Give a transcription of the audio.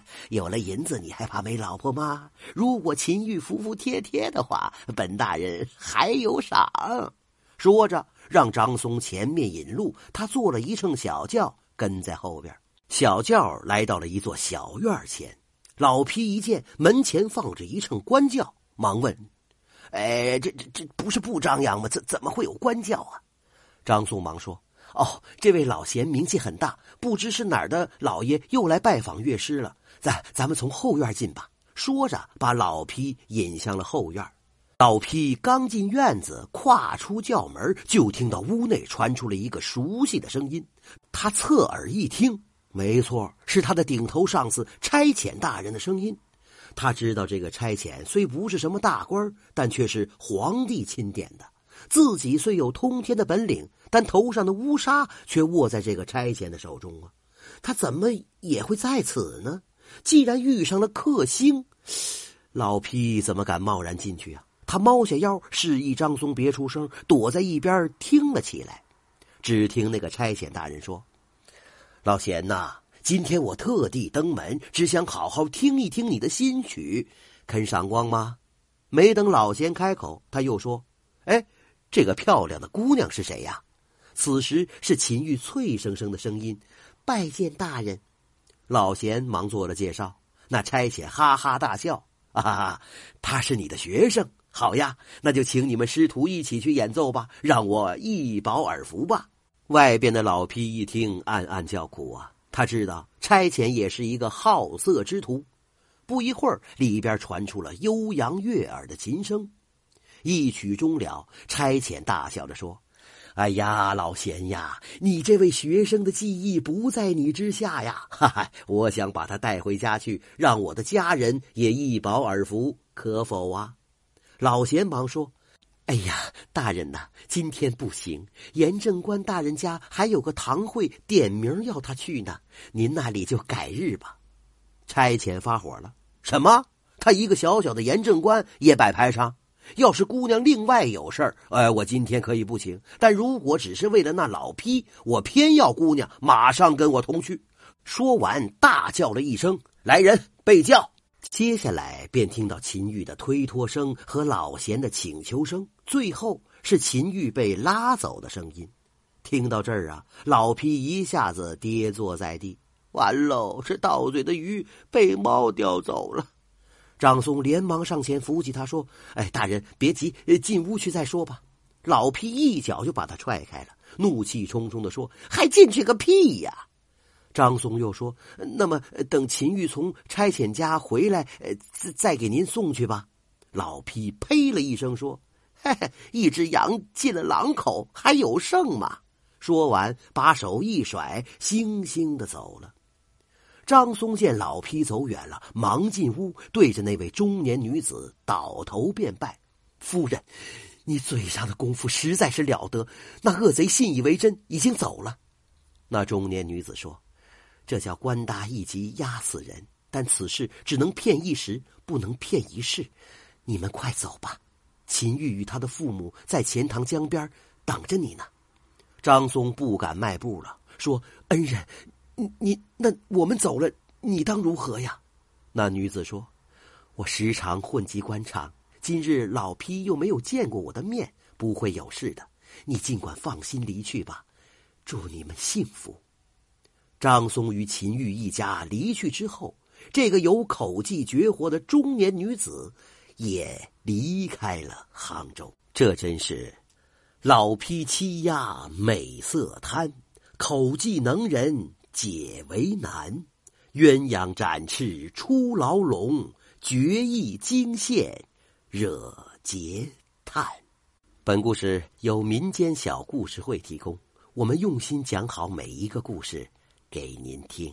有了银子，你还怕没老婆吗？如果秦玉服服帖帖的话，本大人还有赏。说着，让张松前面引路，他坐了一乘小轿，跟在后边。小轿来到了一座小院前，老皮一见门前放着一乘官轿，忙问：“哎，这这这不是不张扬吗？怎怎么会有官轿啊？”张松忙说。哦，这位老贤名气很大，不知是哪儿的老爷又来拜访乐师了。咱咱们从后院进吧。说着，把老皮引向了后院。老皮刚进院子，跨出轿门，就听到屋内传出了一个熟悉的声音。他侧耳一听，没错，是他的顶头上司差遣大人的声音。他知道这个差遣虽不是什么大官，但却是皇帝钦点的。自己虽有通天的本领，但头上的乌纱却握在这个差遣的手中啊！他怎么也会在此呢？既然遇上了克星，老皮怎么敢贸然进去啊？他猫下腰，示意张松别出声，躲在一边听了起来。只听那个差遣大人说：“老贤呐，今天我特地登门，只想好好听一听你的新曲，肯赏光吗？”没等老贤开口，他又说：“哎。”这个漂亮的姑娘是谁呀？此时是秦玉脆生生的声音：“拜见大人。”老贤忙做了介绍。那差遣哈哈大笑：“啊，他是你的学生，好呀，那就请你们师徒一起去演奏吧，让我一饱耳福吧。”外边的老批一听，暗暗叫苦啊！他知道差遣也是一个好色之徒。不一会儿，里边传出了悠扬悦耳的琴声。一曲终了，差遣大笑着说：“哎呀，老贤呀，你这位学生的技艺不在你之下呀！哈哈，我想把他带回家去，让我的家人也一饱耳福，可否啊？”老贤忙说：“哎呀，大人呐，今天不行，严正官大人家还有个堂会，点名要他去呢。您那里就改日吧。”差遣发火了：“什么？他一个小小的严正官也摆排场？”要是姑娘另外有事儿，哎，我今天可以不请；但如果只是为了那老批，我偏要姑娘马上跟我同去。说完，大叫了一声：“来人，备轿！”接下来便听到秦玉的推脱声和老贤的请求声，最后是秦玉被拉走的声音。听到这儿啊，老皮一下子跌坐在地，完喽，这到嘴的鱼被猫叼走了。张松连忙上前扶起他，说：“哎，大人别急，进屋去再说吧。”老皮一脚就把他踹开了，怒气冲冲的说：“还进去个屁呀！”张松又说：“那么等秦玉从差遣家回来，再再给您送去吧。”老皮呸了一声说：“嘿嘿，一只羊进了狼口，还有剩吗？”说完，把手一甩，悻悻的走了。张松见老皮走远了，忙进屋，对着那位中年女子倒头便拜：“夫人，你嘴上的功夫实在是了得。那恶贼信以为真，已经走了。”那中年女子说：“这叫官大一级压死人，但此事只能骗一时，不能骗一世。你们快走吧，秦玉与他的父母在钱塘江边等着你呢。”张松不敢迈步了，说：“恩人。”你你那我们走了，你当如何呀？那女子说：“我时常混迹官场，今日老批又没有见过我的面，不会有事的。你尽管放心离去吧，祝你们幸福。”张松与秦玉一家离去之后，这个有口技绝活的中年女子也离开了杭州。这真是老批欺压美色贪，口技能人。解为难，鸳鸯展翅出牢笼，绝艺惊现惹嗟叹。本故事由民间小故事会提供，我们用心讲好每一个故事给您听。